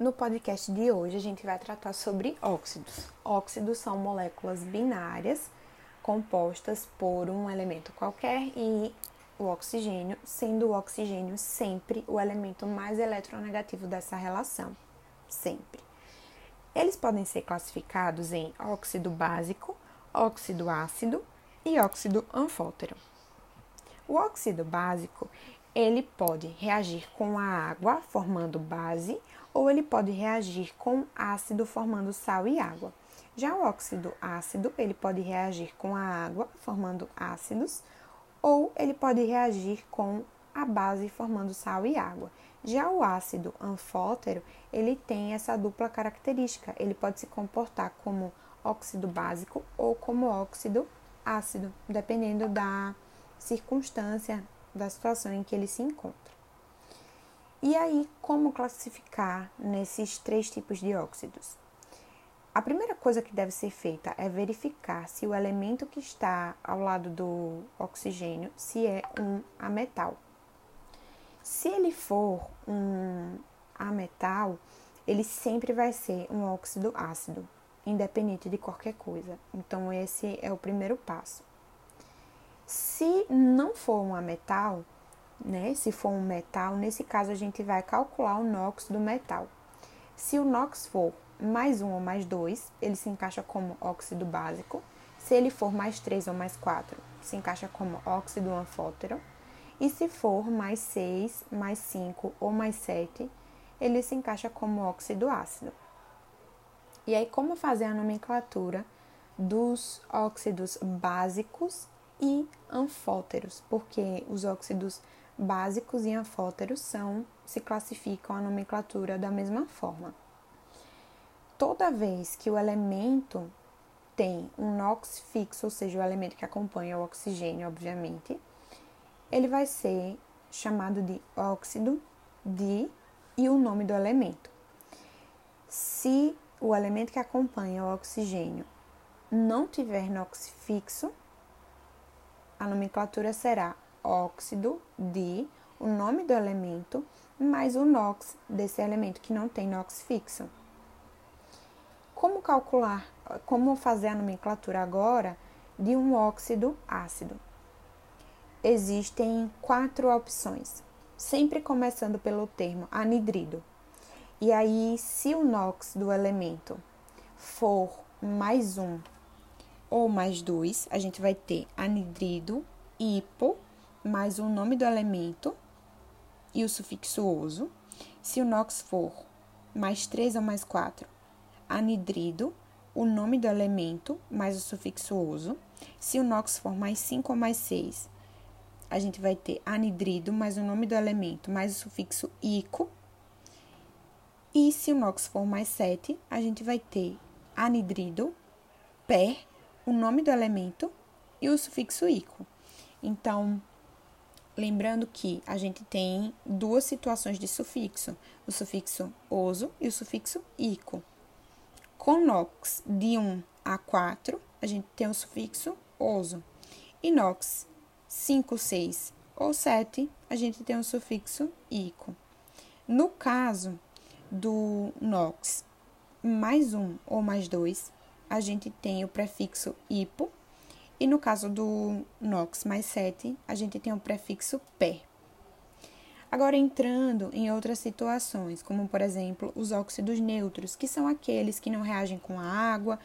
No podcast de hoje a gente vai tratar sobre óxidos. Óxidos são moléculas binárias compostas por um elemento qualquer e o oxigênio, sendo o oxigênio sempre o elemento mais eletronegativo dessa relação. Sempre. Eles podem ser classificados em óxido básico, óxido ácido e óxido anfótero. O óxido básico, ele pode reagir com a água, formando base, ou ele pode reagir com ácido, formando sal e água. Já o óxido ácido, ele pode reagir com a água, formando ácidos, ou ele pode reagir com a base, formando sal e água. Já o ácido anfótero, ele tem essa dupla característica. Ele pode se comportar como óxido básico ou como óxido ácido, dependendo da circunstância, da situação em que ele se encontra. E aí, como classificar nesses três tipos de óxidos? A primeira coisa que deve ser feita é verificar se o elemento que está ao lado do oxigênio se é um ametal. Se ele for um ametal, ele sempre vai ser um óxido ácido, independente de qualquer coisa. Então esse é o primeiro passo. Se não for um ametal, né, se for um metal, nesse caso a gente vai calcular o NOx do metal. Se o NOx for mais 1 ou mais 2, ele se encaixa como óxido básico. Se ele for mais 3 ou mais 4, se encaixa como óxido anfótero. E se for mais 6, mais 5 ou mais 7, ele se encaixa como óxido ácido. E aí, como fazer a nomenclatura dos óxidos básicos e anfóteros, porque os óxidos básicos e anfóteros são se classificam a nomenclatura da mesma forma. Toda vez que o elemento tem um NOx fixo, ou seja, o elemento que acompanha o oxigênio, obviamente, ele vai ser chamado de óxido de e o nome do elemento. Se o elemento que acompanha o oxigênio não tiver NOx fixo, a nomenclatura será óxido de o nome do elemento mais o NOx desse elemento que não tem NOx fixo. Como calcular, como fazer a nomenclatura agora de um óxido ácido? Existem quatro opções, sempre começando pelo termo anidrido. E aí, se o NOx do elemento for mais um ou mais dois, a gente vai ter anidrido, hipo, mais o nome do elemento e o sufixo oso. Se o NOx for mais três ou mais quatro, anidrido, o nome do elemento mais o sufixo oso. Se o NOx for mais 5 ou mais 6, a gente vai ter anidrido mais o nome do elemento mais o sufixo ico. E se o NOx for mais 7, a gente vai ter anidrido, per, o nome do elemento e o sufixo ico. Então, lembrando que a gente tem duas situações de sufixo, o sufixo oso e o sufixo ico. Com nox de 1 a 4, a gente tem o sufixo oso. E nox 5, 6 ou 7, a gente tem o sufixo ico. No caso do nox mais 1 ou mais 2, a gente tem o prefixo hipo, e no caso do NOx mais 7, a gente tem o prefixo per. Agora, entrando em outras situações, como por exemplo os óxidos neutros, que são aqueles que não reagem com a água,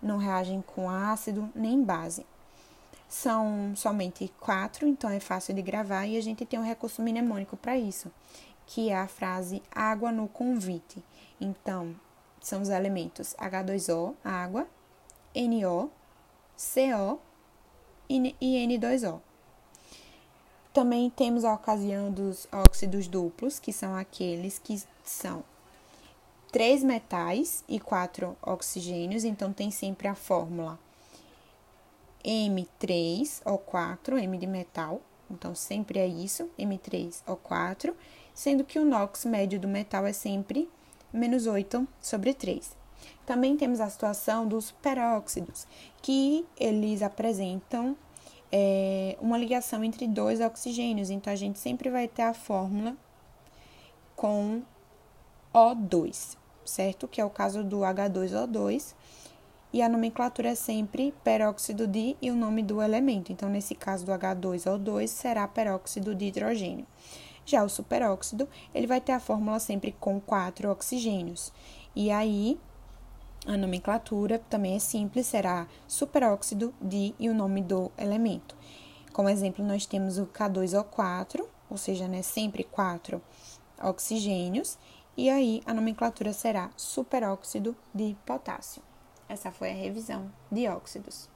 não reagem com ácido nem base. São somente quatro, então é fácil de gravar e a gente tem um recurso mnemônico para isso, que é a frase água no convite. Então, são os elementos H2O, água, NO, CO e N2O. Também temos a ocasião dos óxidos duplos, que são aqueles que são três metais e quatro oxigênios, então tem sempre a fórmula M3O4, M de metal, então sempre é isso, M3O4, sendo que o NOx médio do metal é sempre menos 8 sobre 3. Também temos a situação dos peróxidos, que eles apresentam é, uma ligação entre dois oxigênios, então a gente sempre vai ter a fórmula com O2, certo? Que é o caso do H2O2. E a nomenclatura é sempre peróxido de e o nome do elemento. Então, nesse caso do H2O2, será peróxido de hidrogênio. Já o superóxido, ele vai ter a fórmula sempre com quatro oxigênios. E aí, a nomenclatura também é simples, será superóxido de e o nome do elemento. Como exemplo, nós temos o K2O4, ou seja, né, sempre quatro oxigênios, e aí a nomenclatura será superóxido de potássio. Essa foi a revisão de óxidos.